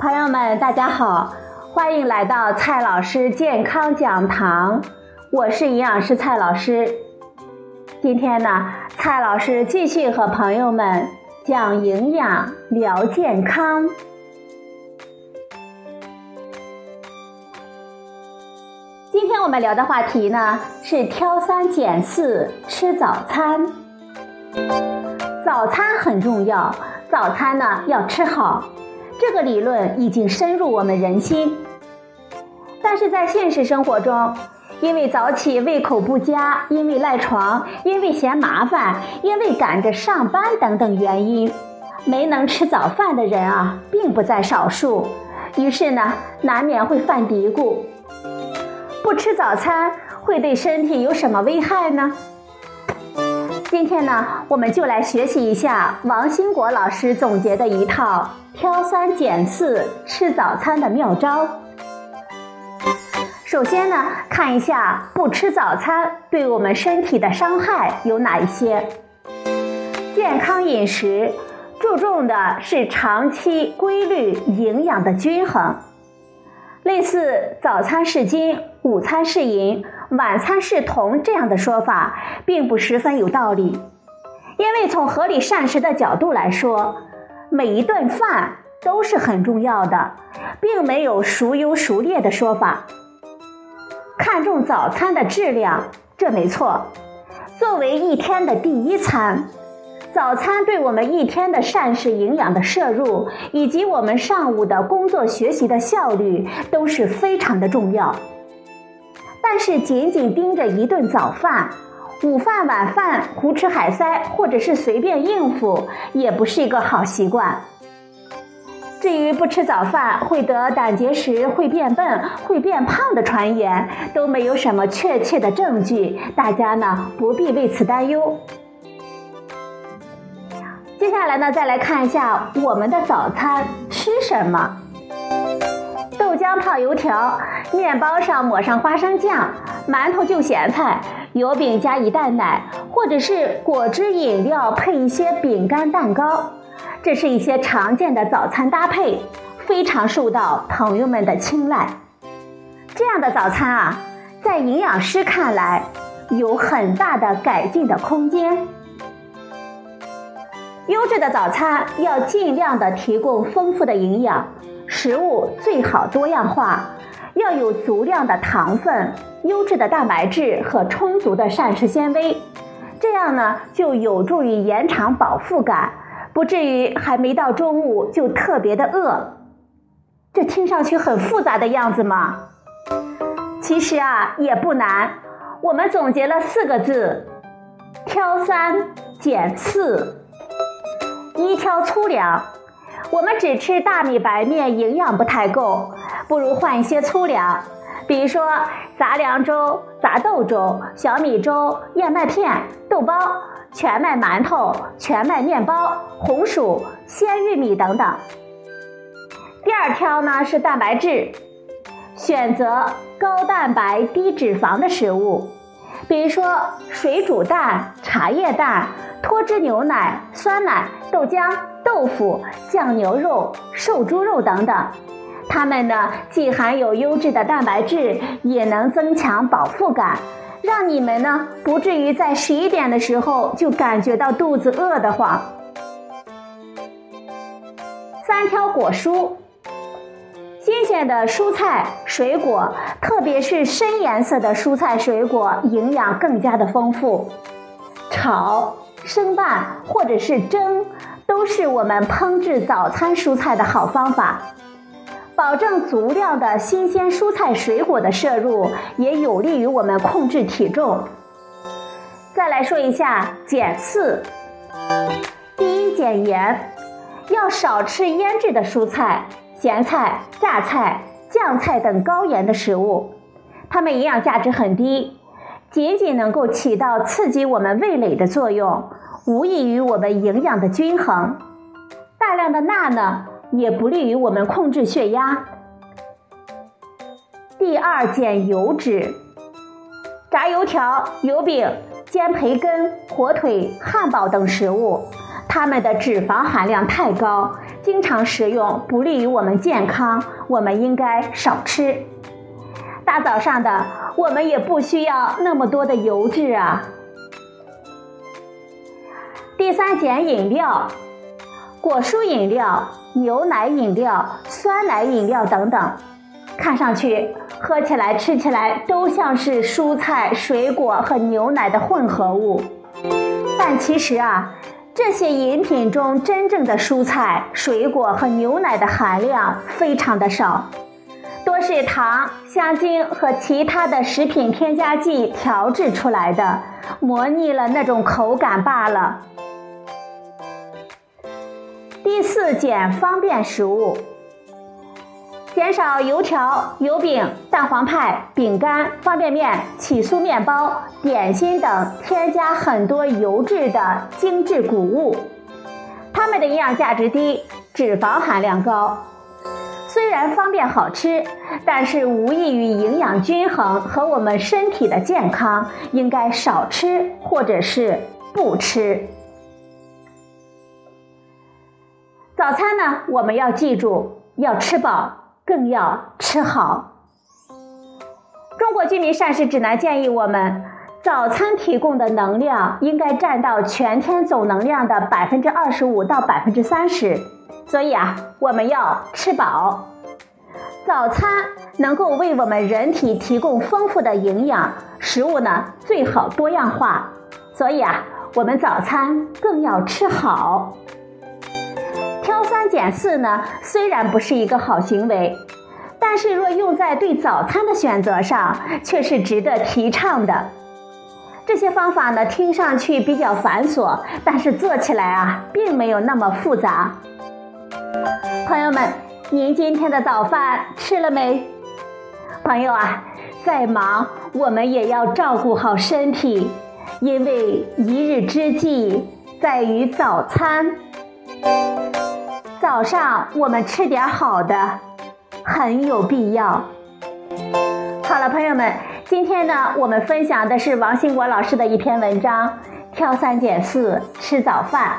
朋友们，大家好，欢迎来到蔡老师健康讲堂，我是营养师蔡老师。今天呢，蔡老师继续和朋友们讲营养、聊健康。今天我们聊的话题呢是挑三拣四吃早餐。早餐很重要，早餐呢要吃好。这个理论已经深入我们人心，但是在现实生活中，因为早起胃口不佳，因为赖床，因为嫌麻烦，因为赶着上班等等原因，没能吃早饭的人啊，并不在少数。于是呢，难免会犯嘀咕：不吃早餐会对身体有什么危害呢？今天呢，我们就来学习一下王兴国老师总结的一套挑三拣四吃早餐的妙招。首先呢，看一下不吃早餐对我们身体的伤害有哪一些。健康饮食注重的是长期规律营养的均衡。类似早餐是金，午餐是银，晚餐是铜这样的说法，并不十分有道理。因为从合理膳食的角度来说，每一顿饭都是很重要的，并没有孰优孰劣的说法。看重早餐的质量，这没错。作为一天的第一餐。早餐对我们一天的膳食营养的摄入，以及我们上午的工作学习的效率都是非常的重要。但是仅仅盯着一顿早饭，午饭晚饭胡吃海塞，或者是随便应付，也不是一个好习惯。至于不吃早饭会得胆结石、会变笨、会变胖的传言，都没有什么确切的证据，大家呢不必为此担忧。接下来呢，再来看一下我们的早餐吃什么。豆浆泡油条，面包上抹上花生酱，馒头就咸菜，油饼加一袋奶，或者是果汁饮料配一些饼干蛋糕，这是一些常见的早餐搭配，非常受到朋友们的青睐。这样的早餐啊，在营养师看来，有很大的改进的空间。优质的早餐要尽量的提供丰富的营养，食物最好多样化，要有足量的糖分、优质的蛋白质和充足的膳食纤维，这样呢就有助于延长饱腹感，不至于还没到中午就特别的饿。这听上去很复杂的样子吗？其实啊也不难，我们总结了四个字：挑三拣四。一挑粗粮，我们只吃大米白面，营养不太够，不如换一些粗粮，比如说杂粮粥、杂豆粥、小米粥、燕麦片、豆包、全麦馒头、全麦面包、红薯、鲜玉米等等。第二挑呢是蛋白质，选择高蛋白低脂肪的食物，比如说水煮蛋、茶叶蛋。脱脂牛奶、酸奶、豆浆、豆腐、酱牛肉、瘦猪肉等等，它们呢既含有优质的蛋白质，也能增强饱腹感，让你们呢不至于在十一点的时候就感觉到肚子饿得慌。三挑果蔬，新鲜的蔬菜水果，特别是深颜色的蔬菜水果，营养更加的丰富。炒。生拌或者是蒸，都是我们烹制早餐蔬菜的好方法。保证足量的新鲜蔬菜水果的摄入，也有利于我们控制体重。再来说一下减四，第一减盐，要少吃腌制的蔬菜、咸菜、榨菜、酱菜等高盐的食物，它们营养价值很低。仅仅能够起到刺激我们味蕾的作用，无异于我们营养的均衡。大量的钠呢，也不利于我们控制血压。第二，减油脂。炸油条、油饼、煎培根、火腿、汉堡等食物，它们的脂肪含量太高，经常食用不利于我们健康，我们应该少吃。大早上的，我们也不需要那么多的油脂啊。第三，减饮料，果蔬饮料、牛奶饮料、酸奶饮料等等，看上去、喝起来、吃起来都像是蔬菜、水果和牛奶的混合物，但其实啊。这些饮品中真正的蔬菜、水果和牛奶的含量非常的少，是糖、香精和其他的食品添加剂调制出来的，模拟了那种口感罢了。第四，减方便食物。减少油条、油饼、蛋黄派、饼干、方便面、起酥面包、点心等添加很多油脂的精致谷物，它们的营养价值低，脂肪含量高。虽然方便好吃，但是无益于营养均衡和我们身体的健康，应该少吃或者是不吃。早餐呢，我们要记住要吃饱。更要吃好。中国居民膳食指南建议我们，早餐提供的能量应该占到全天总能量的百分之二十五到百分之三十，所以啊，我们要吃饱。早餐能够为我们人体提供丰富的营养，食物呢最好多样化，所以啊，我们早餐更要吃好。挑三拣四呢，虽然不是一个好行为，但是若用在对早餐的选择上，却是值得提倡的。这些方法呢，听上去比较繁琐，但是做起来啊，并没有那么复杂。朋友们，您今天的早饭吃了没？朋友啊，再忙我们也要照顾好身体，因为一日之计在于早餐。早上我们吃点好的，很有必要。好了，朋友们，今天呢，我们分享的是王兴国老师的一篇文章《挑三拣四吃早饭》。